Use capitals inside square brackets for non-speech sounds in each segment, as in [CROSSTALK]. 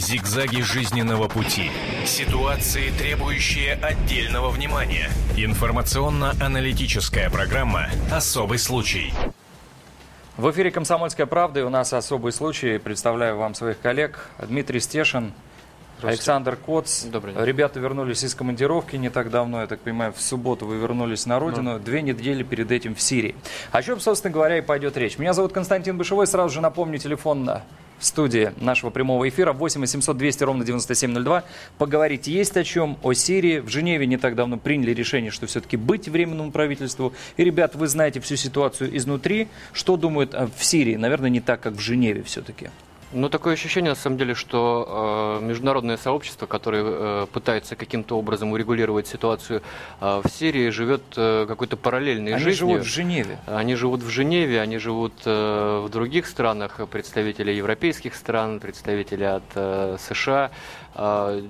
Зигзаги жизненного пути. Ситуации, требующие отдельного внимания. Информационно-аналитическая программа «Особый случай». В эфире «Комсомольская правда» и у нас особый случай. Представляю вам своих коллег. Дмитрий Стешин, Александр Коц. Добрый день. Ребята вернулись из командировки не так давно, я так понимаю, в субботу вы вернулись на родину, две недели перед этим в Сирии. О чем, собственно говоря, и пойдет речь. Меня зовут Константин Бышевой, сразу же напомню телефон на в студии нашего прямого эфира 8 800 200 ровно 9702. Поговорить есть о чем, о Сирии. В Женеве не так давно приняли решение, что все-таки быть временному правительству. И, ребят, вы знаете всю ситуацию изнутри. Что думают э, в Сирии? Наверное, не так, как в Женеве все-таки. Ну, такое ощущение, на самом деле, что э, международное сообщество, которое э, пытается каким-то образом урегулировать ситуацию э, в Сирии, живет э, какой-то параллельной Они жизнью. живут в Женеве. Они живут в Женеве, они живут э, в других странах, представители европейских стран, представители от э, США. А,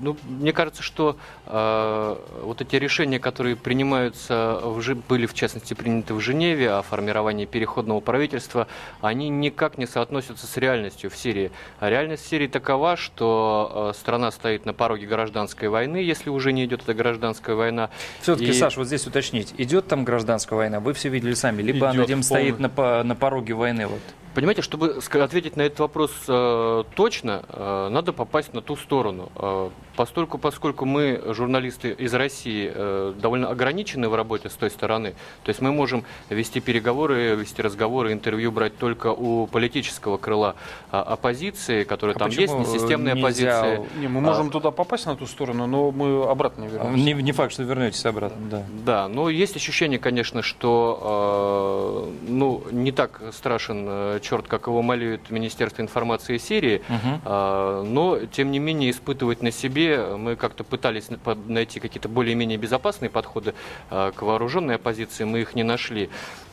ну, мне кажется, что э, вот эти решения, которые принимаются, в, были в частности приняты в Женеве о формировании переходного правительства, они никак не соотносятся с реальностью в Сирии. А реальность в Сирии такова, что э, страна стоит на пороге гражданской войны, если уже не идет эта гражданская война. Все-таки, И- Саш, вот здесь уточнить, идет там гражданская война? Вы все видели сами, либо она Идет где стоит полный. на, по- на пороге войны? Вот. Понимаете, чтобы ответить на этот вопрос э, точно, э, надо попасть на ту сторону. Э, постольку, поскольку мы, журналисты из России, э, довольно ограничены в работе с той стороны, то есть мы можем вести переговоры, вести разговоры, интервью брать только у политического крыла а, оппозиции, которая А там есть, почему, не системная нельзя оппозиция. Не, мы можем туда попасть на ту сторону, но мы обратно не вернемся. Не, не факт, что вернетесь обратно, да. Да, но есть ощущение, конечно, что э, ну, не так страшен э, черт, как его молит Министерство информации Сирии, Мгм. э, но, тем не менее, испытывать на себе, мы как-то пытались найти какие-то более-менее безопасные подходы э, к вооруженной оппозиции, мы их не нашли.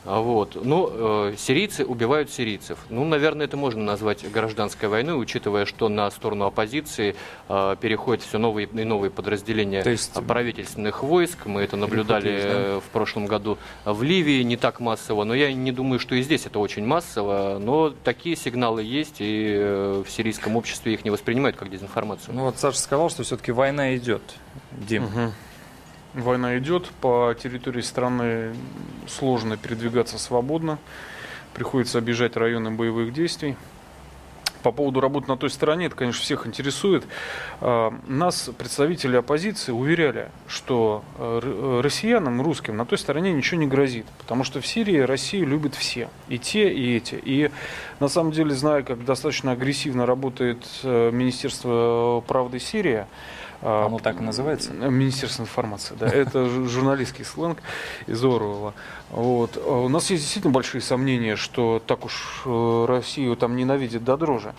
А Вот. Но э, сирийцы убивают сирийцев. Ну, наверное, это можно назвать гражданской войной, учитывая, что на сторону оппозиции э, переходят все новые и новые подразделения То есть- а, правительственных войск. Мы это наблюдали да? э, в прошлом году в Ливии, не так массово, но я не думаю, что и здесь это очень массово. Но такие сигналы есть, и э, в сирийском обществе их не воспринимают как дезинформацию. Ну вот Саша сказал, что все-таки война идет. Дим. Мгм. Война идет, по территории страны сложно передвигаться свободно, приходится обижать районы боевых действий. По поводу работы на той стороне, это, конечно, всех интересует. А, Нас, представители оппозиции, уверяли, что э, э, россиянам, русским, на той стороне ничего не грозит. Потому что в Сирии Россию любят все. И те, и эти. И на самом деле, зная, как достаточно агрессивно работает э, Министерство правды Сирии, Оно так и называется? Министерство информации, да. [LAUGHS] Это жу- журналистский сленг из Орвелла. Вот. А У нас есть действительно большие сомнения, что так уж э, Россию там ненавидят до дрожи.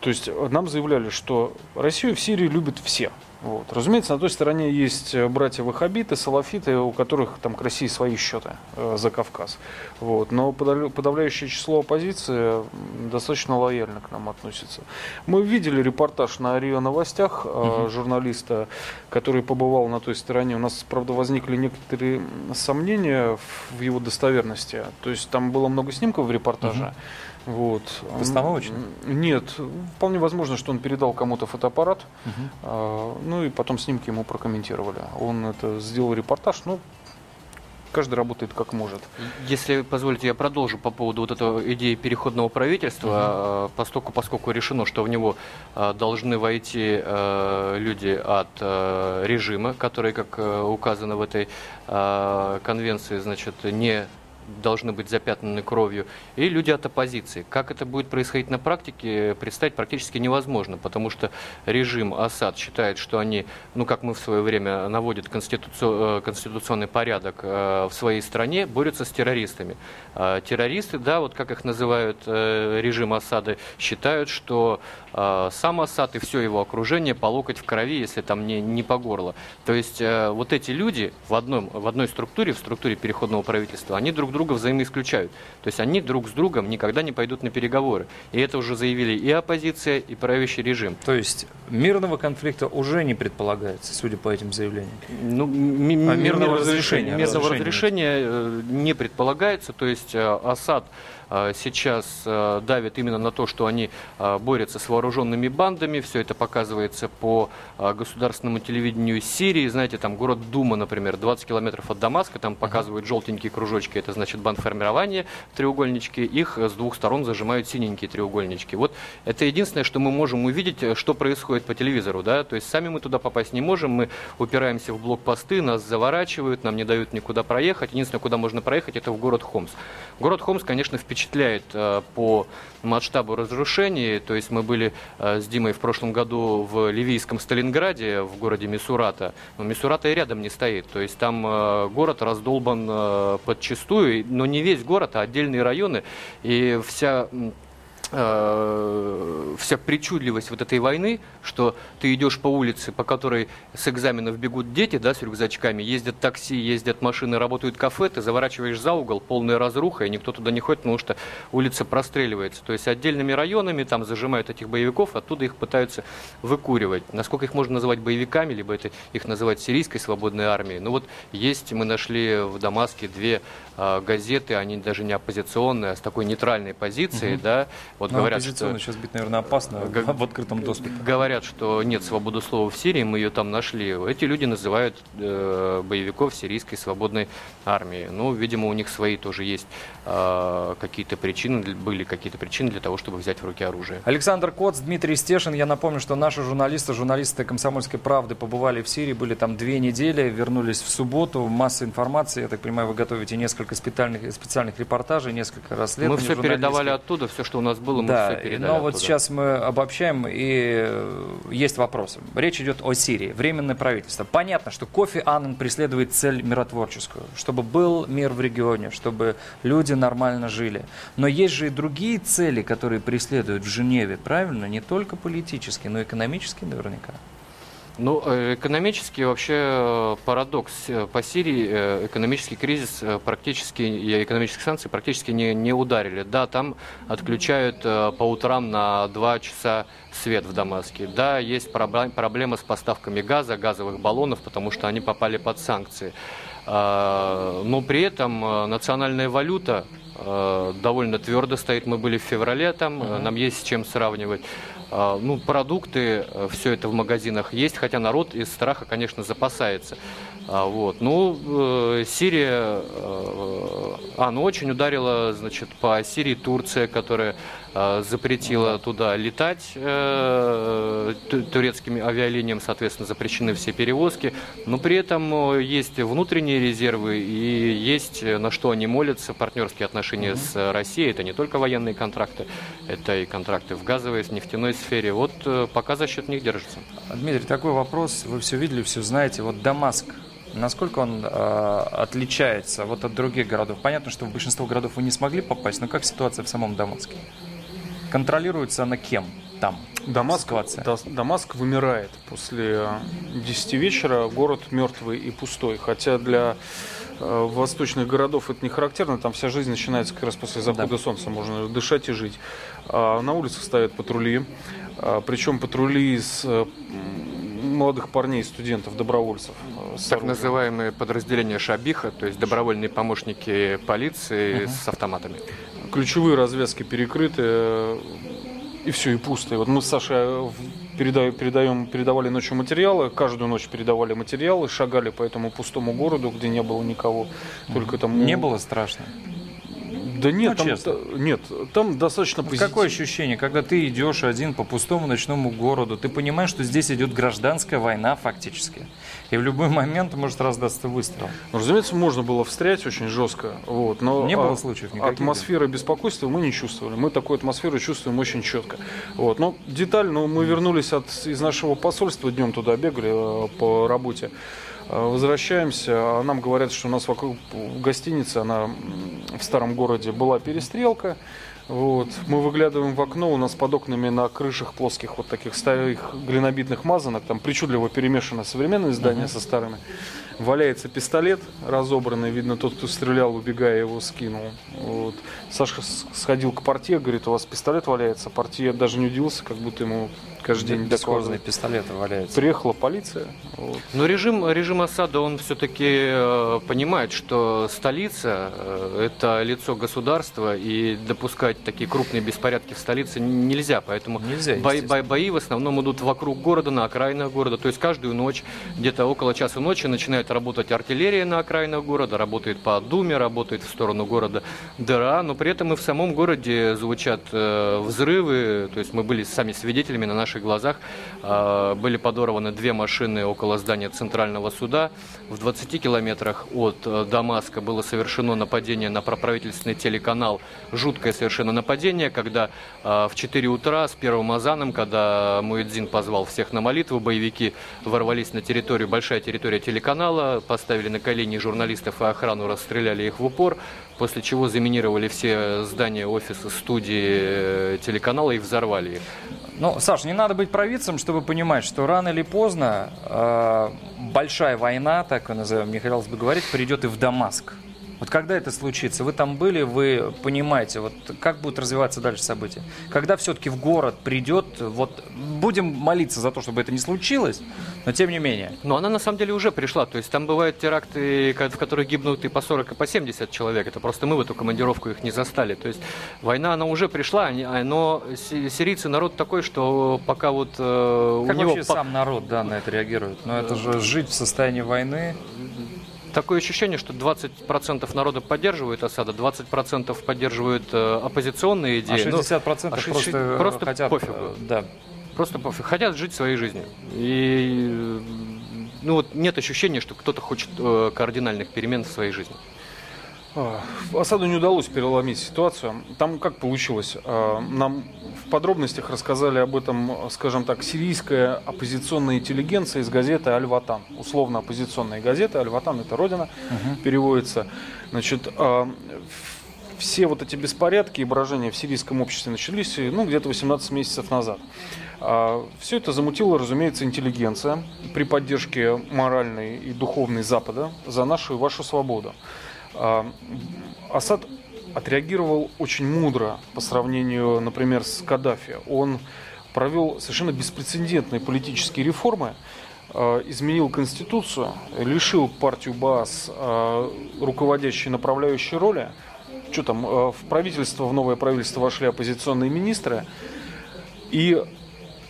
То есть э, нам заявляли, что Россию в Сирии любят все. Вот. Разумеется, на той стороне есть э, братья Вахабиты, Салафиты, у которых там к России свои счеты э, за Кавказ. Вот. Но подавля- подавляющее число оппозиции достаточно лояльно к нам относится. Мы видели репортаж на РИА Новостях э, журналиста, который побывал на той стороне. У нас, правда, возникли некоторые сомнения в- в его достоверности. То есть там было много снимков в репортаже. Вот. Постановочно? Нет. Вполне возможно, что он передал кому-то фотоаппарат. А, Ну и потом снимки ему прокомментировали. Он это сделал репортаж, ну, каждый работает как может. Если позволите, я продолжу по поводу вот этого идеи переходного правительства, э, поскольку, поскольку решено, что в него э, должны войти люди от режима, которые, как указано в этой конвенции, значит, не должны быть запятнаны кровью, и люди от оппозиции. Как это будет происходить на практике, представить практически невозможно, потому что режим Асад считает, что они, ну как мы в свое время наводят конституци- э, конституционный порядок э, в своей стране, борются с террористами. А Террористы, да, вот как их называют э, режим Асада, считают, что э, сам Асад и все его окружение по локоть в крови, если там не, не по горло. То есть э, вот эти люди в, одном, в одной структуре, в структуре переходного правительства, они друг друга взаимоисключают. То есть они друг с другом никогда не пойдут на переговоры. И это уже заявили и оппозиция, и правящий режим. То есть мирного конфликта уже не предполагается, судя по этим заявлениям. Ну, ми- А мирного мир- разрешения, Мирного разрешения разрешения э, не предполагается. То есть э, Асад э, сейчас э, давит именно на то, что они э, борются с вооруженными бандами. Все это показывается по э, государственному телевидению Сирии. Знаете, там город Дума, например, 20 километров от Дамаска, там показывают желтенькие кружочки, это значит бандформирование, треугольнички. Их э, с двух сторон зажимают синенькие треугольнички. Вот это единственное, что мы можем увидеть, э, что происходит по телевизору. Да? То есть сами мы туда попасть не можем, мы упираемся в блокпосты, нас заворачивают, нам не дают никуда проехать. Единственное, куда можно проехать, это в город Хомс. Город Хомс, конечно, впечатляет э, по масштабу разрушений. То есть мы были э, с Димой в прошлом году в ливийском Сталинграде, в городе Мисурата. Но Мисурата и рядом не стоит. То есть там э, город раздолбан подчистую, но не весь город, а отдельные районы. И вся э, вся причудливость вот этой войны, что ты идешь по улице, по которой с экзаменов бегут дети, да, с рюкзачками, ездят такси, ездят машины, работают кафе, ты заворачиваешь за угол, полная разруха, и никто туда не ходит, потому что улица простреливается. То есть отдельными районами там зажимают этих боевиков, оттуда их пытаются выкуривать. Насколько их можно называть боевиками, либо это их называть сирийской свободной армией. Ну вот есть, мы нашли в Дамаске две а, газеты, они даже не оппозиционные, а с такой нейтральной позицией, да, вот Ну, говорят, что... сейчас быть, наверное, опасно Г- в открытом доступе. Говорят, что нет свободы слова в Сирии, мы ее там нашли. Эти люди называют э, боевиков сирийской свободной армии. Ну, видимо, у них свои тоже есть э, какие-то причины, были какие-то причины для того, чтобы взять в руки оружие. Александр Коц, Дмитрий Стешин. Я напомню, что наши журналисты, журналисты «Комсомольской правды» побывали в Сирии, были там две недели, вернулись в субботу. Масса информации. Я так понимаю, вы готовите несколько специальных, специальных репортажей, несколько расследований. Мы все передавали оттуда, все, что у нас было, мы Да, все передали но вот оттуда. сейчас мы обобщаем, и э, есть вопросы. Речь идет о Сирии, временное правительство. Понятно, что Кофи Аннан преследует цель миротворческую, чтобы был мир в регионе, чтобы люди нормально жили. Но есть же и другие цели, которые преследуют в Женеве, правильно? Не только политические, но и экономические наверняка. Ну, э, экономически вообще э, парадокс. Э, По Сирии экономический кризис практически, и экономические санкции практически не, не ударили. Да, там отключают по утрам на 2 часа свет в Дамаске. Да, есть проблем- проблема с поставками газа, газовых баллонов, потому что они попали под санкции. А, Но при этом э, национальная валюта э, довольно твердо стоит. Мы были в феврале там, э, нам есть с чем сравнивать. А, Ну, продукты, все это в магазинах есть, хотя народ из страха, конечно, запасается. А, Вот. Ну, э, Сирия, а, ну, очень ударила, значит, по Сирии Турция, которая запретила туда летать э, ту- турецкими авиалиниями, соответственно, запрещены все перевозки. Но при этом э, есть внутренние резервы и есть э, на что они молятся. Партнерские отношения с э, Россией это не только военные контракты, это и контракты в газовой, с нефтяной сфере. Вот э, пока за счет них держится. Дмитрий, такой вопрос. Вы все видели, все знаете. Вот Дамаск, насколько он э, отличается вот от других городов? Понятно, что в большинство городов вы не смогли попасть, но как ситуация в самом Дамаске? Контролируется она кем там? Дамаск, Ситуация. Да- Дамаск вымирает после э, 10 вечера, город мертвый и пустой. Хотя для э, восточных городов это не характерно, там вся жизнь начинается как раз после захода солнца, можно дышать и жить. А на улицах стоят патрули, а, причем патрули из э, молодых парней, студентов, добровольцев. э, Так называемые подразделения Шабиха, то есть добровольные помощники полиции с автоматами. Ключевые развязки перекрыты, э, и все, и пусто. И вот мы с Сашей э, в- переда- передаем, передавали ночью материалы, каждую ночь передавали материалы, шагали по этому пустому городу, где не было никого. Только там... Не было страшно? Да нет, Ну, там, честно. нет, там достаточно Вот позитив- Какое ощущение, когда ты идешь один по пустому ночному городу, ты понимаешь, что здесь идет гражданская война фактически, и в любой момент может раздаться выстрел. Ну, разумеется, можно было встрять очень жестко, вот, но Не было а, случаев никаких, атмосферы беспокойства мы не чувствовали. Мы такую атмосферу чувствуем очень четко. Вот, но деталь, ну, мы вернулись от, из нашего посольства, днем туда бегали э, по работе. Э, Возвращаемся, нам говорят, что у нас вокруг в гостинице, она в старом городе была перестрелка. Вот. Мы выглядываем в окно, у нас под окнами на крышах плоских вот таких старых глинобитных мазанок, там причудливо перемешано современные здания со старыми. Валяется пистолет разобранный, видно, тот, кто стрелял, убегая, его скинул. Вот. Саша с- сходил к портье, говорит, у вас пистолет валяется. Портье даже не удивился, как будто ему каждый день Бескорзные пистолеты валяются. Приехала полиция. Вот. Но режим, режим Асада, он все-таки э, понимает, что столица э, это лицо государства, и допускать такие крупные беспорядки в столице нельзя. Поэтому Нельзя, бои, бои- бои в основном идут вокруг города, на окраинах города. То есть каждую ночь, где-то около часа ночи, начинает работать артиллерия на окраинах города, работает по Думе, работает в сторону города ДРА, но при этом и в самом городе звучат э, взрывы. То есть мы были сами свидетелями на наших глазах. Э, были подорваны две машины около здания Центрального суда. В 20 километрах от э, Дамаска было совершено нападение на проправительственный телеканал. Жуткое совершенно нападение, когда э, в 4 утра с первым азаном, когда Муэдзин позвал всех на молитву, боевики ворвались на территорию, большая территория телеканала, поставили на колени журналистов и охрану, расстреляли их в упор, после чего заминировали все здания, офисы, студии э, телеканала и взорвали их. Ну, Саш, не надо быть провидцем, чтобы понимать, что рано или поздно э, большая война, так ее назовем, не хотелось бы говорить, придет и в Дамаск. Вот когда это случится? Вы там были, вы понимаете, вот как будут развиваться дальше события? Когда все-таки в город придет, вот будем молиться за то, чтобы это не случилось, но тем не менее. Но она на самом деле уже пришла. То есть там бывают теракты, в которых гибнут и по 40, и по 70 человек. Это просто мы в эту командировку их не застали. То есть война, она уже пришла, а- но си- сирийцы народ такой, что пока вот э, Как у него вообще по- сам народ да, на это реагирует? Ну это же жить в состоянии войны. такое ощущение, что 20% народа поддерживают Асада, 20% поддерживают э, оппозиционные А идеи. Ну, 60% а просто, 60 просто хотят... пофигу. э, Да. Просто пофиг. Хотят жить своей жизнью. И ну вот нет ощущения, что кто-то хочет э, кардинальных перемен в своей жизни. А, Асаду не удалось переломить ситуацию. Там как получилось? А, Нам в подробностях рассказали об этом, скажем так, сирийская оппозиционная интеллигенция из газеты «Аль-Ватан». Условно оппозиционная газета. «Аль-Ватан» — это «Родина», переводится. Значит, а, все вот эти беспорядки и брожения в сирийском обществе начались ну, где-то 18 месяцев назад. Все это замутила, разумеется, интеллигенция при поддержке моральной и духовной Запада за нашу и вашу свободу. А, Асад отреагировал очень мудро по сравнению, например, с Каддафи. Он провел совершенно беспрецедентные политические реформы, а, изменил конституцию, лишил партию БАС а, руководящей направляющей роли. Что там, а, в правительство, в новое правительство вошли оппозиционные министры. И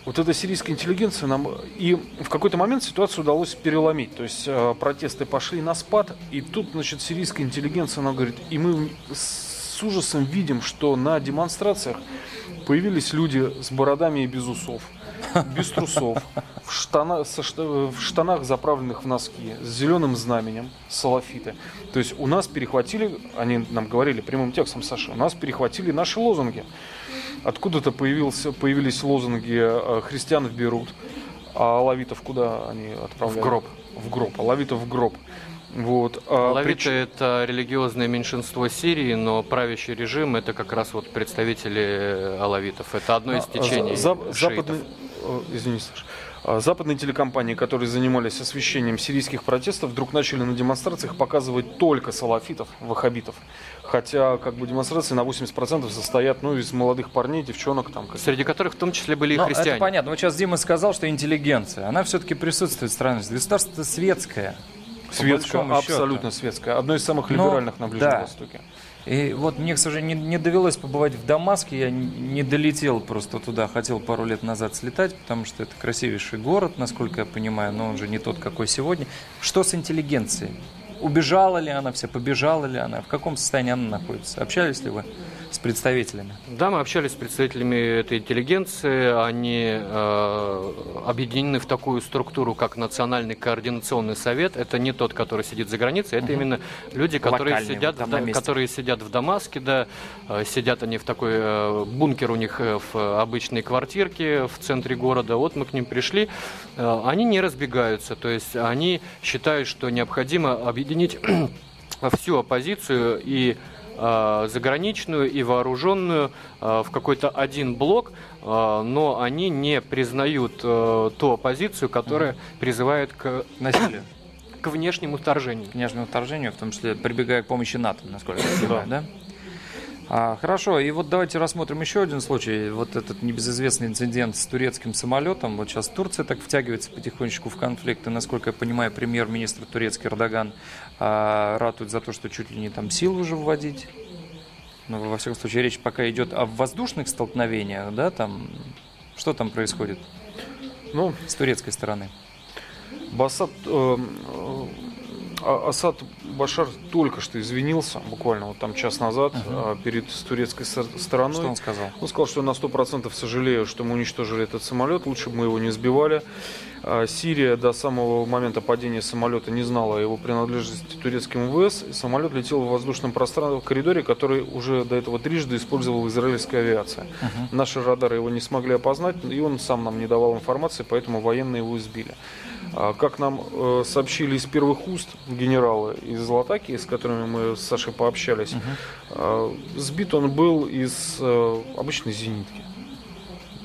вот эта сирийская интеллигенция нам... И в какой-то момент ситуацию удалось переломить. То есть э, протесты пошли на спад, и тут, значит, сирийская интеллигенция, она говорит, и мы с ужасом видим, что на демонстрациях появились люди с бородами и без усов, без трусов, в, штана- шта- в штанах, заправленных в носки, с зеленым знаменем, салафиты. То есть у нас перехватили, они нам говорили прямым текстом, Саша, у нас перехватили наши лозунги. Откуда-то появился, появились лозунги э, «Христиан в Берут», а алавитов куда они отправляли? В гроб. В гроб. Алавитов в гроб. Вот. а, Лавиты прич- это религиозное меньшинство Сирии, но правящий режим это как раз вот представители э, алавитов. Это одно из А, течений за- шиитов. западные, э, извини, Саш. А, Западные телекомпании, которые занимались освещением сирийских протестов, вдруг начали на демонстрациях показывать только салафитов, ваххабитов. Хотя как бы демонстрации на 80% состоят ну, из молодых парней, девчонок. Там, как- Среди которых в том числе были и Ну, христиане. это понятно. Вот сейчас Дима сказал, что интеллигенция, она все-таки присутствует в стране. Государство светское. счету. абсолютно светская. Одно из самых Но, либеральных на Ближнем да. Востоке. И вот мне, к сожалению, не, не довелось побывать в Дамаске, я не, долетел просто туда, хотел пару лет назад слетать, потому что это красивейший город, насколько я понимаю, но он же не тот, какой сегодня. Что с интеллигенцией? Убежала ли она вся, побежала ли она, в каком состоянии она находится? Общались ли вы с представителями? Да, мы общались с представителями этой интеллигенции. Они э, объединены в такую структуру, как Национальный координационный совет. Это не тот, который сидит за границей, это именно люди, которые Локальные, сидят, вот Да- которые сидят в Дамаске, да, Э, сидят они в такой э, бункер у них э, в обычной квартирке в центре города. Вот мы к ним пришли. Э, они не разбегаются, то есть они считают, что необходимо объединить [CLEARS THROAT] всю оппозицию и э, заграничную и вооруженную э, в какой-то один блок, э, но они не признают ту оппозицию, которая призывает к, [CLEARS THROAT] Насилие, к внешнему вторжению. к внешнему вторжению, в том числе прибегая к помощи НАТО, насколько я понимаю, да? А, хорошо, и вот давайте рассмотрим еще один случай. Вот этот небезызвестный инцидент с турецким самолетом. Вот сейчас Турция так втягивается потихонечку в конфликт. И, насколько я понимаю, премьер-министр турецкий Эрдоган а, ратует за то, что чуть ли не там силу уже вводить. Но, во всяком случае, речь пока идет о воздушных столкновениях, да, там... Что там происходит Ну, с турецкой стороны? Басад, э, э, Асад Башар только что извинился, буквально вот там час назад, э, перед турецкой стороной. Что он сказал? Он сказал, что на 100% сожалею, что мы уничтожили этот самолет, лучше бы мы его не сбивали. А Сирия до самого момента падения самолета не знала о его принадлежности турецким ВС. Самолет летел в воздушном пространстве в коридоре, который уже до этого трижды использовала израильская авиация. Наши радары его не смогли опознать, и он сам нам не давал информации, поэтому военные его избили. А, Как нам э, сообщили из первых уст генералы из Латаки, с которыми мы с Сашей пообщались, э, сбит он был из э, обычной зенитки,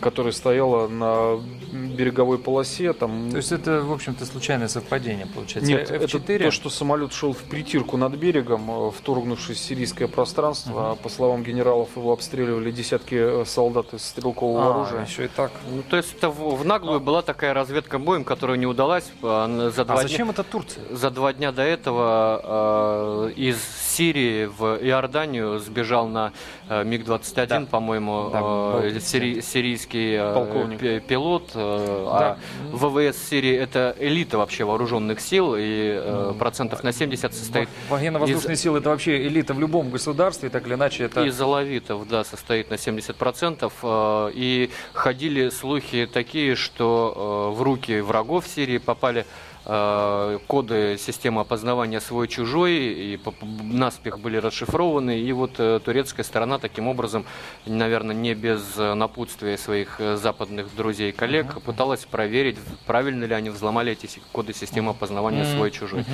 которая стояла на береговой полосе. Там, То есть это, в общем-то, случайное совпадение, получается. нет, это F4? то, что самолет шел в притирку над берегом, э, вторгнувшись в сирийское пространство. А По словам генералов, его обстреливали десятки э, солдат из стрелкового А, оружия. еще и так. Ну, то есть это в, в наглую была такая разведка боем, которая не удалась. а, За два А дня- зачем это Турция? За два дня до этого э, из Сирии в Иорданию сбежал на э, МиГ-21, Да. по-моему, Да, э, сири- сирийский э, Полковник. пи- пилот. э, А ВВС Сирии это элита вообще вооруженных сил, и э, процентов на 70 состоит Военно-воздушные силы это вообще элита в любом государстве, так или иначе это... из алавитов, да, состоит на 70%. э, И ходили слухи такие, что в руки врагов Сирии попали коды системы опознавания свой-чужой, и наспех были расшифрованы, и вот э, турецкая сторона таким образом, наверное, не без э, напутствия своих э, западных друзей и коллег, пыталась проверить, правильно ли они взломали эти коды системы опознавания свой-чужой.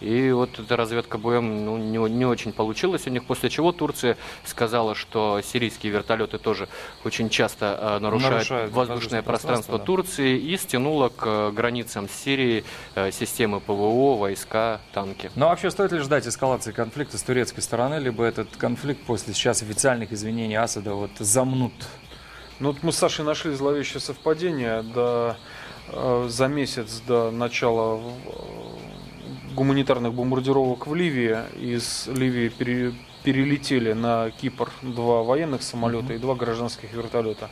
И вот эта разведка боем ну, не, не очень получилась у них, после чего Турция сказала, что сирийские вертолеты тоже очень часто э, нарушают, Нарушают воздушное воздушное пространство пространство, да. Турции и стянула к э, границам Сирии э, системы ПВО, войска, танки. Но вообще стоит ли ждать эскалации конфликта с турецкой стороны, либо этот конфликт после сейчас официальных извинений Асада вот замнут? Ну, вот мы с Сашей нашли зловещее совпадение. До, э, за месяц до начала э, гуманитарных бомбардировок в Ливии из Ливии пере- перелетели на Кипр два военных самолета и два гражданских вертолета.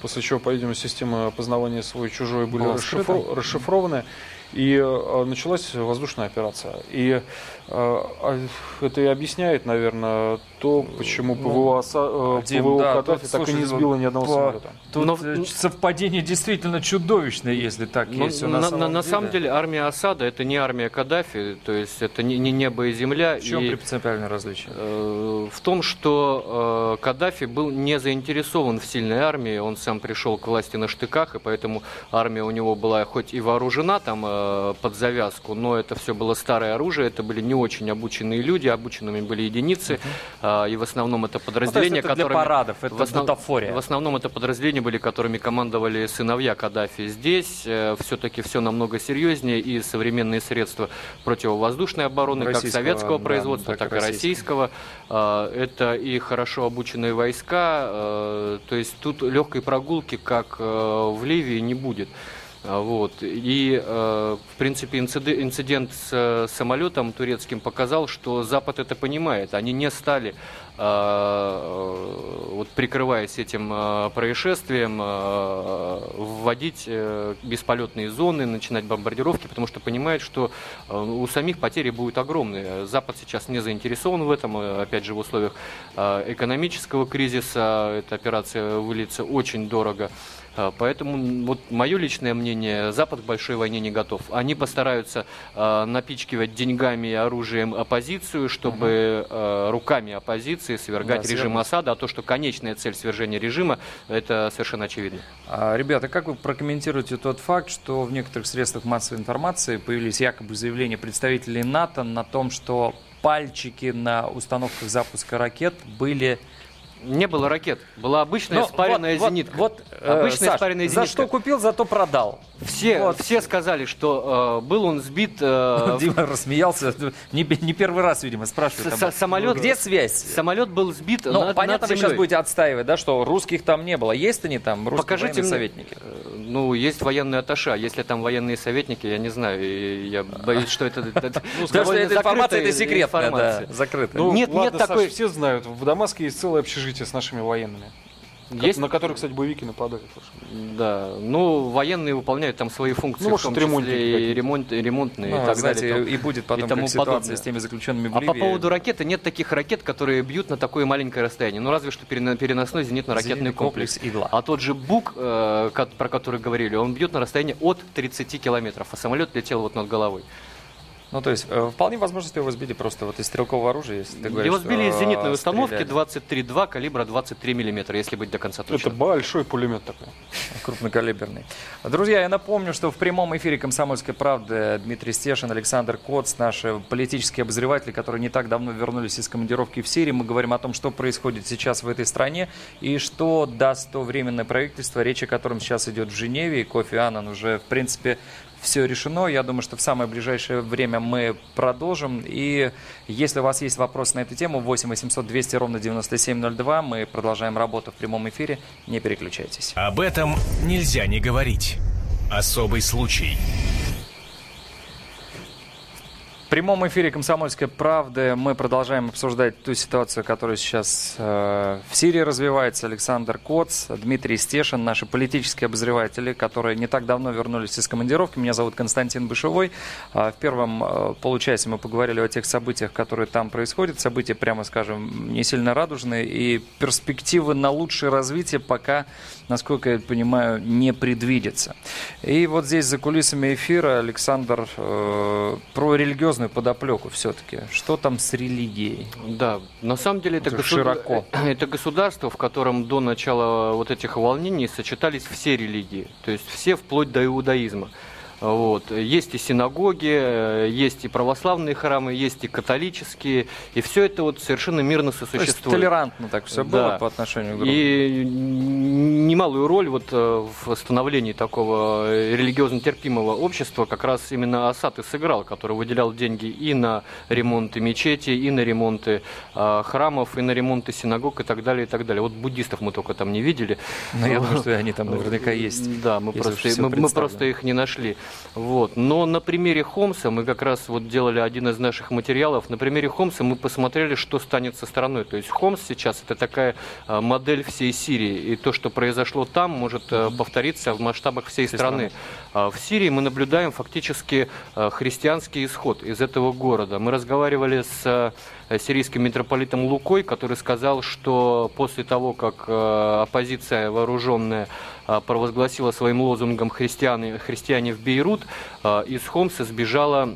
После чего, по-видимому, системы опознавания свой-чужой были расшифро- расшифрованы. И э, началась воздушная операция. И э, а, это и объясняет, наверное, то, почему ПВО, Аса- э, Дим, ПВО да, Каддафи тут, так и не сбило ни одного по- самолета. Тут Но- совпадение действительно чудовищное, если так Ну, есть. на, на- самом на самом деле армия Асада это не армия Каддафи, то есть это не, не небо и земля. В чем и, принципиальное различие? э, в том, что э, Каддафи был не заинтересован в сильной армии, он сам пришел к власти на штыках, и поэтому армия у него была хоть и вооружена там э, под завязку, но это все было старое оружие, это были не очень обученные люди, обученными были единицы, э, и в основном это подразделения, Ну, это для парадов, это в основ- бутафория. В основном это подразделения были, которыми командовали сыновья Каддафи. Здесь все-таки все намного серьезнее, и современные средства противовоздушной обороны, как Российского, советского да, производства, так и так, и российского. А, Это и хорошо обученные войска, э, то есть тут легкой прогулки, как э, в Ливии, не будет. А, Вот. И, э, в принципе, инциде- инцидент с э, самолетом турецким показал, что Запад это понимает. Они не стали, вот, прикрываясь этим э, происшествием, э, вводить э, бесполетные зоны, начинать бомбардировки, потому что понимают, что э, у самих потери будут огромные. Запад сейчас не заинтересован в этом, э, опять же, в условиях э, экономического кризиса эта операция выльется очень дорого. Поэтому вот мое личное мнение, Запад к большой войне не готов. Они постараются э, напичкивать деньгами и оружием оппозицию, чтобы э, руками оппозиции свергать Да, режим свергнуть. Асада, а то, что конечная цель свержения режима, это совершенно очевидно. А, Ребята, как вы прокомментируете тот факт, что в некоторых средствах массовой информации появились якобы заявления представителей НАТО на том, что пальчики на установках запуска ракет были Не было ракет. Была обычная Ну, спаренная вот, зенитка. Вот, вот, э, обычная Саш, спаренная за зенитка. что купил, зато продал. Все, Вот. все сказали, что э, был он сбит... э, [LAUGHS] Дима рассмеялся. Не, не первый раз, видимо, спрашивает. С- самолет- Где связь? Самолет был сбит Ну, над, понятно, над вы сейчас будете отстаивать, да, что русских там не было. Есть они там, русские Покажите военные мне, советники? э, Ну, есть военные аташа. Если там военные советники, я не знаю. и Я боюсь, что это... это [LAUGHS] Потому что эта информация, это секретная, закрытая. Ну, Нет, нет такой- все знают, в Дамаске есть целое общежитие с нашими военными. Есть? На которых, кстати, боевики нападают. Да, ну, военные выполняют там свои функции, Ну, может, в том числе и ремонт, ремонтные Ну, и так знаете, далее. там. и будет потом и тому как ситуация подобное. с теми заключенными в А по Ливии. поводу ракеты, нет таких ракет, которые бьют на такое маленькое расстояние. Ну, разве что переносной зенитно-ракетный комплекс. комплекс «Игла». А тот же БУК, э, про который говорили, он бьет на расстояние от 30 километров, а самолет летел вот над головой. Ну, то есть, э, вполне возможно, что его сбили просто вот из стрелкового оружия, если ты говоришь, Его сбили из зенитной э, установки стреляли. 23-2 калибра 23 миллиметра, если быть до конца Это точным. большой пулемет такой. [LAUGHS] крупнокалиберный. Друзья, я напомню, что в прямом эфире «Комсомольской правды» Дмитрий Стешин, Александр Коц, наши политические обозреватели, которые не так давно вернулись из командировки в Сирии. Мы говорим о том, что происходит сейчас в этой стране и что даст то временное правительство, речь о котором сейчас идет в Женеве. И Кофи Аннан уже, в принципе, все решено. Я думаю, что в самое ближайшее время мы продолжим. И если у вас есть вопросы на эту тему, 8 800 200 ровно 9702. Мы продолжаем работу в прямом эфире. Не переключайтесь. Об этом нельзя не говорить. Особый случай. В прямом эфире «Комсомольской правды» мы продолжаем обсуждать ту ситуацию, которая сейчас э, в Сирии развивается. Александр Коц, Дмитрий Стешин, наши политические обозреватели, которые не так давно вернулись из командировки. Меня зовут Константин Бышевой. А в первом э, получасе мы поговорили о тех событиях, которые там происходят. События, прямо скажем, не сильно радужные. И перспективы на лучшее развитие пока, насколько я понимаю, не предвидятся. И вот здесь за кулисами эфира Александр э, про религиозную подоплеку все-таки. Что там с религией? Да, на самом деле это, Это государ- широко. [CLEARS THROAT] это государство, в котором до начала вот этих волнений сочетались все религии, то есть все вплоть до иудаизма. Вот. Есть и синагоги, есть и православные храмы, есть и католические, и все это вот совершенно мирно То есть сосуществует. толерантно так все было Да. по отношению к другу. И немалую роль вот э, в становлении такого э, религиозно терпимого общества как раз именно Асад и сыграл, который выделял деньги и на ремонты мечети, и на ремонты э, храмов, и на ремонты синагог и так далее, и так далее. Вот буддистов мы только там не видели. Но я думаю, что они там [LAUGHS] наверняка есть. Да, мы, просто их не нашли. Вот. Но на примере Хомса мы как раз вот делали один из наших материалов. На примере Хомса мы посмотрели, что станет со страной. То есть Хомс сейчас это такая э, модель всей Сирии. И то, что произошло там, может э, повториться в масштабах всей страны. А В Сирии мы наблюдаем фактически э, христианский исход из этого города. Мы разговаривали с сирийским митрополитом Лукой, который сказал, что после того, как э, оппозиция вооруженная э, провозгласила своим лозунгом христиане, христиане в Бейрут, э, из Хомса сбежало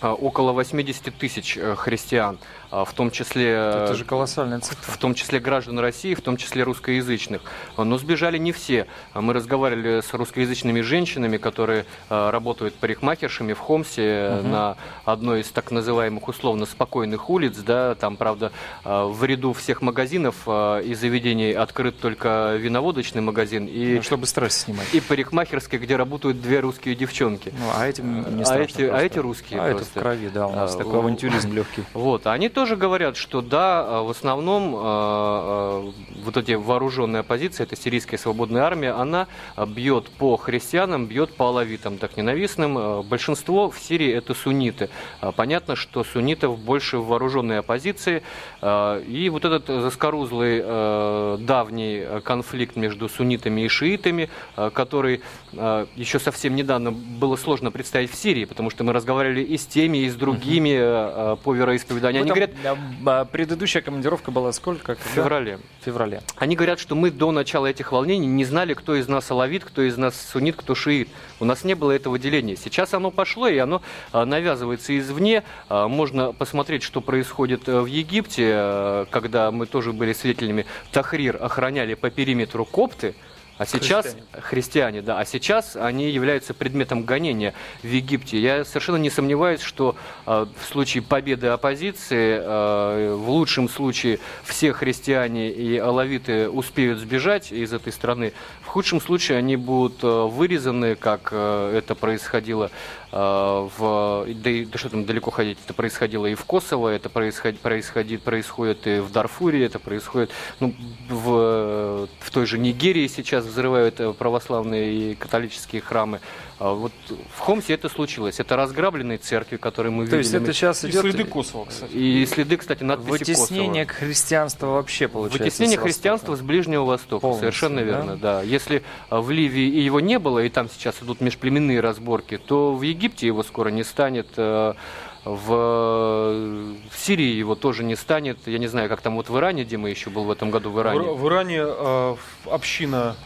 э, около 80 тысяч э, христиан, э, в том числе... Это же колоссальная цифра. в том числе граждан России, в том числе русскоязычных. Но сбежали не все. Мы разговаривали с русскоязычными женщинами, которые э, работают парикмахершами в Хомсе э, на одной из так называемых условно спокойных улиц. Да, там, правда, э, в ряду всех магазинов и заведений открыт только виноводочный магазин и, Ну, чтобы стресс снимать. и парикмахерская, где работают две русские девчонки. Ну, а этим не А эти- а просто. эти русские А это в просто. крови, да, у нас А, такой авантюризм легкий. Вот, они тоже говорят, что да, э, в основном э, э, вот эти вооруженные оппозиции, это сирийская свободная армия, она бьет по христианам, бьет по алавитам, так ненавистным. Большинство в Сирии это сунниты. Понятно, что суннитов больше в вооруженной оппозиции. И вот этот заскорузлый давний конфликт между суннитами и шиитами, который еще совсем недавно было сложно представить в Сирии, потому что мы разговаривали и с теми, и с другими по вероисповеданию. Они Вы говорят, там, а, предыдущая командировка была сколько? в феврале. В феврале. Они говорят, что мы до начала этих волнений не знали, кто из нас алавит, кто из нас суннит, кто шиит. У нас не было этого деления. Сейчас оно пошло, и оно э, навязывается извне. Э, Можно посмотреть, что происходит э, в Египте, э, когда мы тоже были свидетелями. Тахрир охраняли по периметру копты, А сейчас христиане. христиане, да, а сейчас они являются предметом гонения в Египте. Я совершенно не сомневаюсь, что э, в случае победы оппозиции, э, в лучшем случае все христиане и алавиты успеют сбежать из этой страны. Худшем случае они будут э, вырезаны, как э, это происходило Э, в, да, да что там далеко ходить, это происходило и в Косово, это происходит, происходит, происходит и в Дарфуре, это происходит ну, в, в той же Нигерии сейчас взрывают православные и католические храмы. А вот в Хомсе это случилось. Это разграбленные церкви, которые мы То видели. То есть это сейчас идет... И следы Косово, кстати. И следы, кстати, надписи Вытеснение Косово. христианства вообще получается. Вытеснение христианства с Ближнего Востока. Полностью, Совершенно да? верно, да. Если а, в Ливии его не было, и там сейчас идут межплеменные разборки, то в Египте его скоро не станет. э, В, в Сирии его тоже не станет. Я не знаю, как там вот в Иране, Дима еще был в этом году в Иране. В, в Иране э, община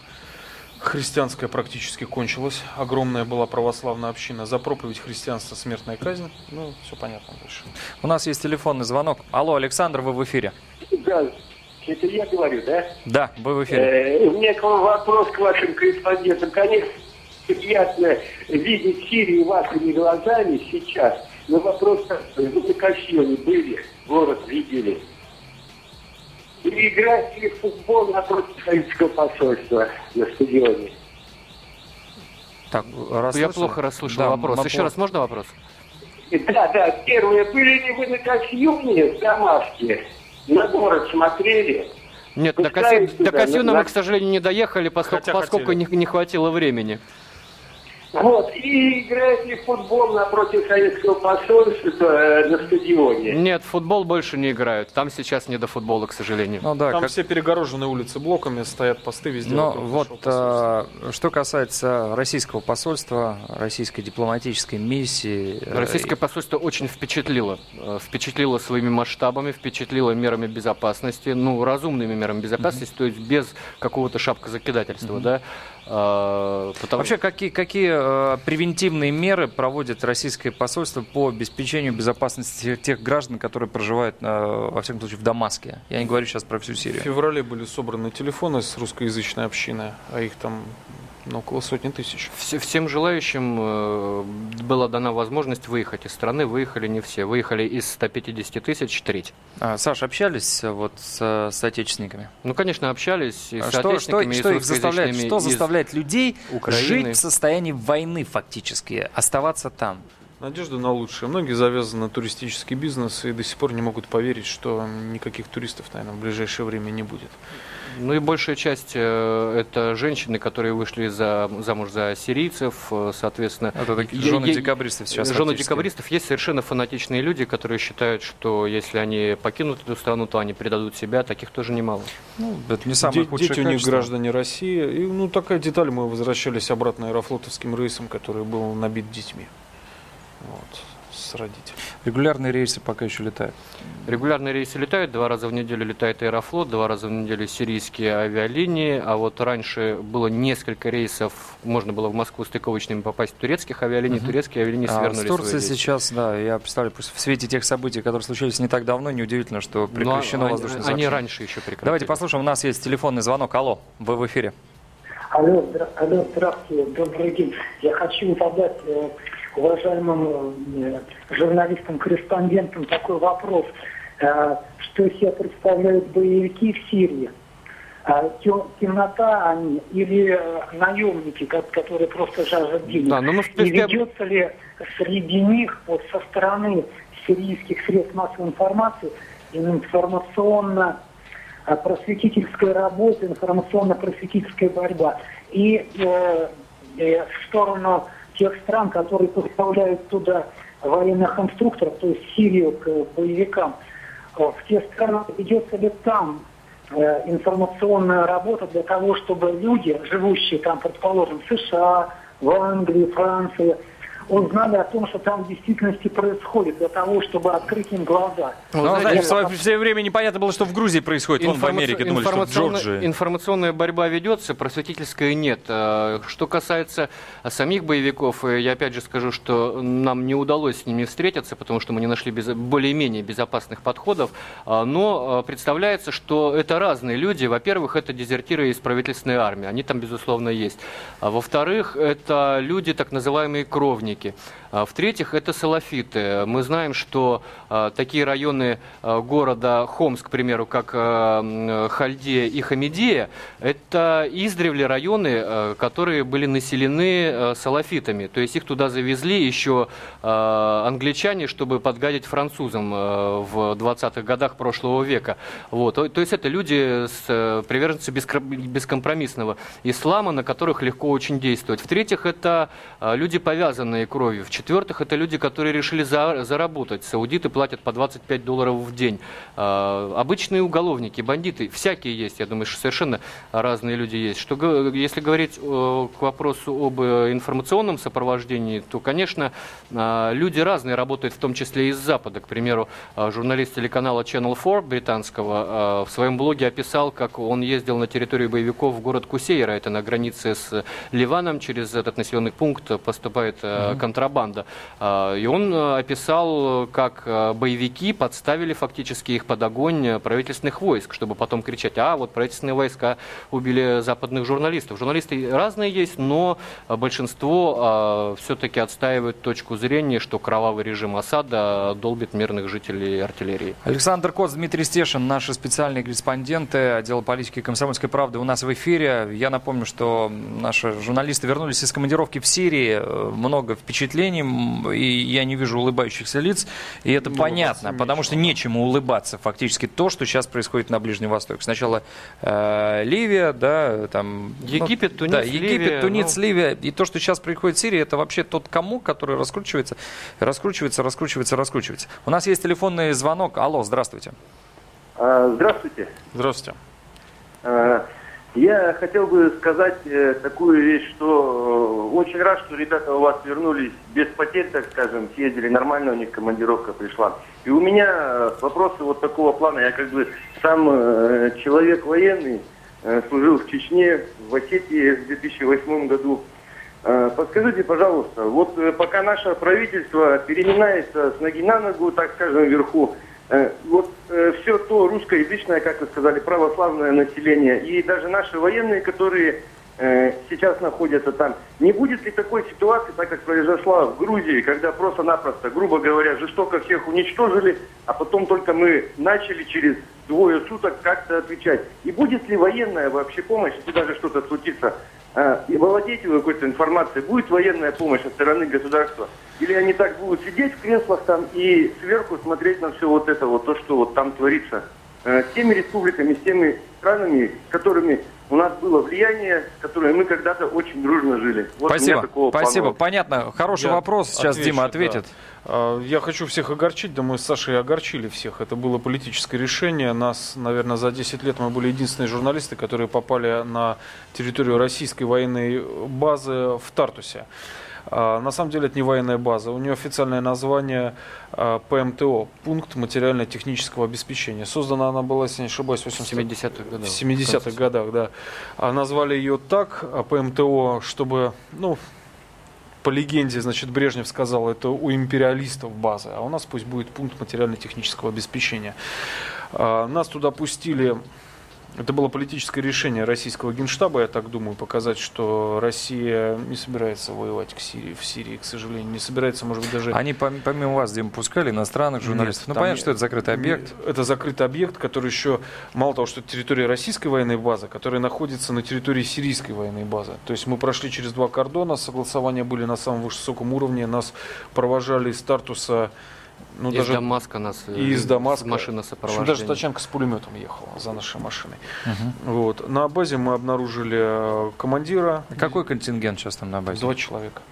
христианская практически кончилась. Огромная была православная община. За проповедь христианства смертная казнь. Ну, все понятно дальше. У нас есть телефонный звонок. Алло, Александр, вы в эфире. Да, это я говорю, да? Да, вы в эфире. Э, у меня к вам вопрос к вашим корреспондентам. Конечно, приятно видеть Сирию вашими глазами сейчас. Но вопрос такой. Вы на Кассионе были, город видели. И играть ли в футбол напротив советского посольства на стадионе? Так, Я расслышали? плохо расслышал Да, вопрос. Еще раз, можно вопрос? Да, да, первое. Были ли вы на Кассионе в Дамаске? На город смотрели? Нет, до, сюда, до Кассиона на- мы, к сожалению, не доехали, поскольку, поскольку не, не хватило времени. Вот, и играет ли футбол напротив советского посольства э, на стадионе? Нет, футбол больше не играют. Там сейчас не до футбола, к сожалению. Ну да, Там как- все перегорожены улицы блоками, стоят посты везде. Но вот э, что касается российского посольства, российской дипломатической миссии, э, Российское посольство очень впечатлило. Впечатлило своими масштабами, впечатлило мерами безопасности, ну, разумными мерами безопасности, то есть без какого-то шапкозакидательства, да. Э, потому- Вообще, какие, какие э, превентивные меры проводит российское посольство по обеспечению безопасности тех граждан, которые проживают, э, во всяком случае, в Дамаске? Я не говорю сейчас про всю В Сирию. феврале были собраны телефоны с русскоязычной общины, а их там ну, около сотни тысяч. Все- Всем желающим э, была дана возможность выехать из страны. Выехали не все. Выехали из 150 тысяч треть. А, Саш, общались э, вот с, э, с отечественниками? Ну, конечно, общались и с А что, что, соотечественниками, и что с их заставляет, что заставляет людей Украины. жить в состоянии войны фактически, оставаться там? Надежда на лучшее. Многие завязаны на туристический бизнес и до сих пор не могут поверить, что никаких туристов, наверное, в ближайшее время не будет. Ну и большая часть э, это женщины, которые вышли за, замуж за сирийцев, э, соответственно. Это такие Е- жены е- декабристов сейчас Жены фактически. декабристов. Есть совершенно фанатичные люди, которые считают, что если они покинут эту страну, то они предадут себя. Таких тоже немало. Ну, это не самое Дети у них граждане России. И, ну, такая деталь, мы возвращались обратно аэрофлотовским рейсом, который был набит детьми. Вот, с родителями. Регулярные рейсы пока еще летают. Регулярные рейсы летают, два раза в неделю летает Аэрофлот, два раза в неделю сирийские авиалинии, а вот раньше было несколько рейсов, можно было в Москву стыковочными попасть турецких авиалиний, турецкие авиалинии А свернули в Турции свои рейсы. сейчас, да, я представляю, просто в свете тех событий, которые случились не так давно, неудивительно, что прекращено они- воздушное Они сообщение. раньше еще прекратили. Давайте послушаем, у нас есть телефонный звонок. Алло, вы в эфире. Алло, здра- алло, здравствуйте, добрый день. Я хочу задать уважаемым э, журналистам-корреспондентам такой вопрос. Э, что из себя представляют боевики в Сирии? Тё- темнота они или э, наемники, ко- которые просто жаждут денег? Да, ну в И ведется ли среди них вот со стороны сирийских средств массовой информации информационно просветительская работа, информационно-просветительская борьба. И э, э, в сторону тех стран, которые поставляют туда военных инструкторов, то есть Сирию к боевикам, э, в те страны ведется ли там э, информационная работа для того, чтобы люди, живущие там, предположим, в США, в Англии, Франции, узнали о том, что там в действительности происходит, для того, чтобы открыть им глаза. Ну, знаете, знаете, в свое, в свое время непонятно было, что в Грузии происходит. Вон в Информаци- Америке думали, что в информационная- Джорджии. Информационная борьба ведется, просветительская нет. Э, Что касается самих боевиков, э, я опять же скажу, что нам не удалось с ними встретиться, потому что мы не нашли без- более-менее безопасных подходов. А, Но э, представляется, что это разные люди. Во-первых, это дезертиры из правительственной армии. Они там, безусловно, есть. А во-вторых, это люди, так называемые кровники. А В-третьих, это салафиты. Мы знаем, что э, такие районы э, города Хомск, к примеру, как м, Хальдия и Хамидия, это издревле районы, которые были населены салафитами. То есть их туда завезли еще англичане, чтобы подгадить французам в 20-х годах прошлого века. Вот. То, есть это люди, с, э, приверженцы бескомпромиссного ислама, на которых легко очень действовать. В-третьих, это люди, повязанные кровью. В-четвертых, это люди, которые решили за- заработать. Саудиты платят по 25 долларов в день. Э, Обычные уголовники, бандиты, всякие есть. Я думаю, что совершенно разные люди есть. Что, если говорить э, к вопросу об информационном сопровождении, то, конечно, э, люди разные работают, в том числе и из Запада. К примеру, э, журналист телеканала Channel 4 британского э, в своем блоге описал, как он ездил на территорию боевиков в город Кусейра, это на границе с Ливаном, через этот населенный пункт поступает э, контрабанда. Э, И он э, описал, как э, боевики подставили фактически их под огонь э, правительственных войск, чтобы потом кричать, а вот правительственные войска убили западных журналистов. Журналисты разные есть, но э, большинство все-таки отстаивают точку зрения, что кровавый режим Асада долбит мирных жителей артиллерии. Александр Коц, Дмитрий Стешин, наши специальные корреспонденты отдела политики комсомольской правды у нас в эфире. Я напомню, что наши журналисты вернулись из командировки в Сирии. Э, Много впечатлений, м, и я не вижу улыбающихся лиц. И это понятно, потому что нечему улыбаться фактически то, что сейчас происходит на Ближнем Востоке. Сначала э, Ливия, да, там... ну, Египет, Тунис, да, Египет, Ливия, Тунис, ну. Ливия. И то, что сейчас происходит в Сирии, это вообще тот комок, который раскручивается, раскручивается, раскручивается, раскручивается. У нас есть телефонный звонок. Алло, здравствуйте. А, Здравствуйте. Здравствуйте. Я хотел бы сказать э, такую вещь, что э, очень рад, что ребята у вас вернулись без потерь, так скажем, съездили нормально, у них командировка пришла. И у меня э, вопросы вот такого плана. Я как бы сам человек военный, служил в Чечне, в Осетии в 2008 году. Подскажите, пожалуйста, вот пока наше правительство переминается с ноги на ногу, так скажем, вверху, э, вот все то русскоязычное, как вы сказали, православное население, и даже наши военные, которые э, сейчас находятся там, не будет ли такой ситуации, так как произошла в Грузии, когда просто-напросто, грубо говоря, жестоко всех уничтожили, а потом только мы начали через двое суток как-то отвечать. И будет ли военная вообще помощь, если даже что-то случится? А, и владеете вы какой-то информацией, будет военная помощь со стороны государства? Или они так будут сидеть в креслах там и сверху смотреть на все вот это вот, то, что вот там творится? Э, С теми республиками, с теми странами, с которыми у нас было влияние, с которыми мы когда-то очень дружно жили. Вот Спасибо. Спасибо. Понятно. Хороший Я вопрос. Сейчас отвечу, Дима да. ответит. А, Я хочу всех огорчить, да мы с Сашей огорчили всех. Это было политическое решение. Нас, наверное, за 10 лет мы были единственные журналисты, которые попали на территорию российской военной базы в Тартусе. А, На самом деле это не военная база. У нее официальное название а, ПМТО, пункт материально-технического обеспечения. Создана она была, если не ошибаюсь, в 80 70-х годах. в 70-х годах, да. А назвали ее так, ПМТО, чтобы, ну, по легенде, значит, Брежнев сказал, это у империалистов база, а у нас пусть будет пункт материально-технического обеспечения. Нас туда пустили, это было политическое решение российского генштаба, я так думаю, показать, что Россия не собирается воевать к Сирии, в Сирии, к сожалению, не собирается, может быть, даже... Они пом- помимо вас, Дима, пускали иностранных журналистов. Нет, ну, понятно, что это закрытый объект. Это закрытый объект, который еще, мало того, что это территория российской военной базы, которая находится на территории сирийской военной базы. То есть мы прошли через два кордона, согласования были на самом высоком уровне, нас провожали из Тартуса, ну, из даже Дамаска нас э, и из Дамаска. машина В общем, сопровождения. даже тачанка с пулеметом ехала за нашей машиной. Вот. На базе мы обнаружили э, командира. Какой контингент сейчас там на базе? Два человека.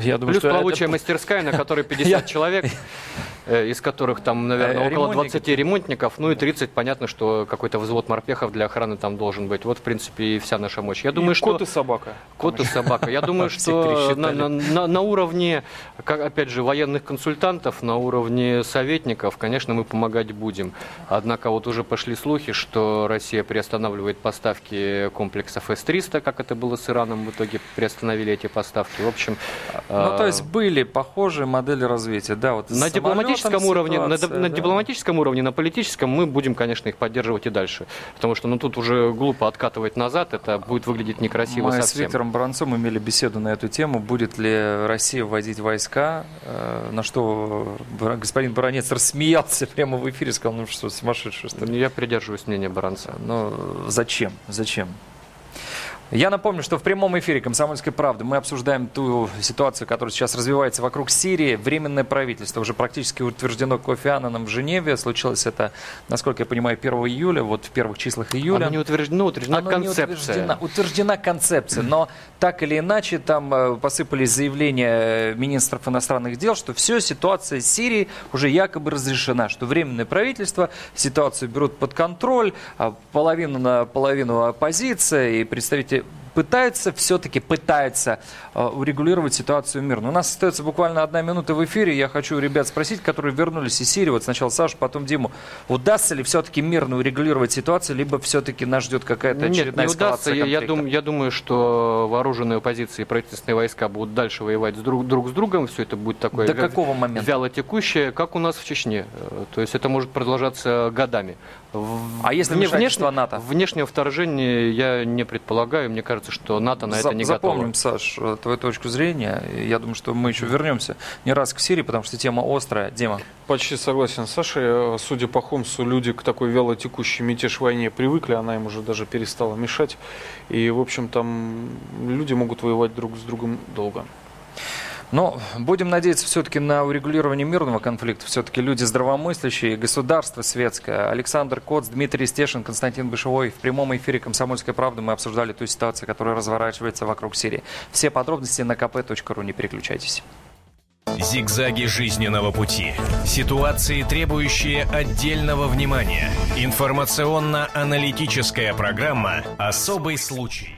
Я думаю, Плюс что это- плавучая [LAUGHS] мастерская, на которой [LAUGHS] 50 человек. э, из которых там, наверное, Э, около ремонтники. 20 ремонтников, ну и 30, понятно, что какой-то взвод морпехов для охраны там должен быть. Вот, в принципе, и вся наша мощь. Я думаю, что... кот и собака. Кот и собака. Я [LAUGHS] думаю, что на, уровне, как, опять же, военных консультантов, на уровне советников, конечно, мы помогать будем. Однако вот уже пошли слухи, что Россия приостанавливает поставки комплексов С-300, как это было с Ираном, в итоге приостановили эти поставки. В общем, Ну, то э, есть были похожие модели развития, да, вот с на дипломатическом уровне, на, ситуация, на да. дипломатическом уровне, на политическом мы будем, конечно, их поддерживать и дальше, потому что, ну, тут уже глупо откатывать назад, это будет выглядеть некрасиво Мы с совсем. Виктором Баранцом имели беседу на эту тему, будет ли Россия вводить войска, э, на что господин Баранец рассмеялся прямо в эфире, сказал, ну что, сумасшедший, что ли? Я придерживаюсь мнения Баранца. Ну, зачем? Зачем? Я напомню, что в прямом эфире «Комсомольской правды» мы обсуждаем ту ситуацию, которая сейчас развивается вокруг Сирии. Временное правительство уже практически утверждено Кофи Аннаном в Женеве. Случилось это, насколько я понимаю, 1 июля, вот в первых числах июля. Оно не утверждено, утверждена Оно не концепция. утверждена, утверждена концепция, но так или иначе там э, посыпались заявления э, министров иностранных дел, что все, ситуация с Сирией уже якобы разрешена, что временное правительство ситуацию берут под контроль, а половину на половину оппозиция и представители пытаются все-таки пытаются э, урегулировать ситуацию мирно. У нас остается буквально одна минута в эфире. Я хочу ребят спросить, которые вернулись из Сирии, вот сначала Сашу, потом Диму, удастся ли все-таки мирно урегулировать ситуацию, либо все-таки нас ждет какая-то Нет, очередная не удастся. Я, я, дум- я думаю, что вооруженные оппозиции и правительственные войска будут дальше воевать с друг, друг с другом. Все это будет такое До вя- какого момента? вяло текущее, как у нас в Чечне. Э, То есть это может продолжаться годами. А если вне- внешне- НАТО? Внешнего вторжения я не предполагаю. Мне кажется, что НАТО на За- это не Запомним, готово. Саш, э, твою точку зрения. Я думаю, что мы еще вернемся не раз к Сирии, потому что тема острая. Дима. Почти согласен с Сашей. Э, Судя по Хомсу, люди к такой вяло текущей мятеж войне привыкли, она им уже даже перестала мешать. И, в общем, там люди могут воевать друг с другом долго. Но будем надеяться все-таки на урегулирование мирного конфликта. Все-таки люди здравомыслящие, государство светское. Александр Коц, Дмитрий Стешин, Константин Бышевой. В прямом эфире «Комсомольской правды» мы обсуждали ту ситуацию, которая разворачивается вокруг Сирии. Все подробности на kp.ru. Не переключайтесь. Зигзаги жизненного пути. Ситуации, требующие отдельного внимания. Информационно-аналитическая программа «Особый случай».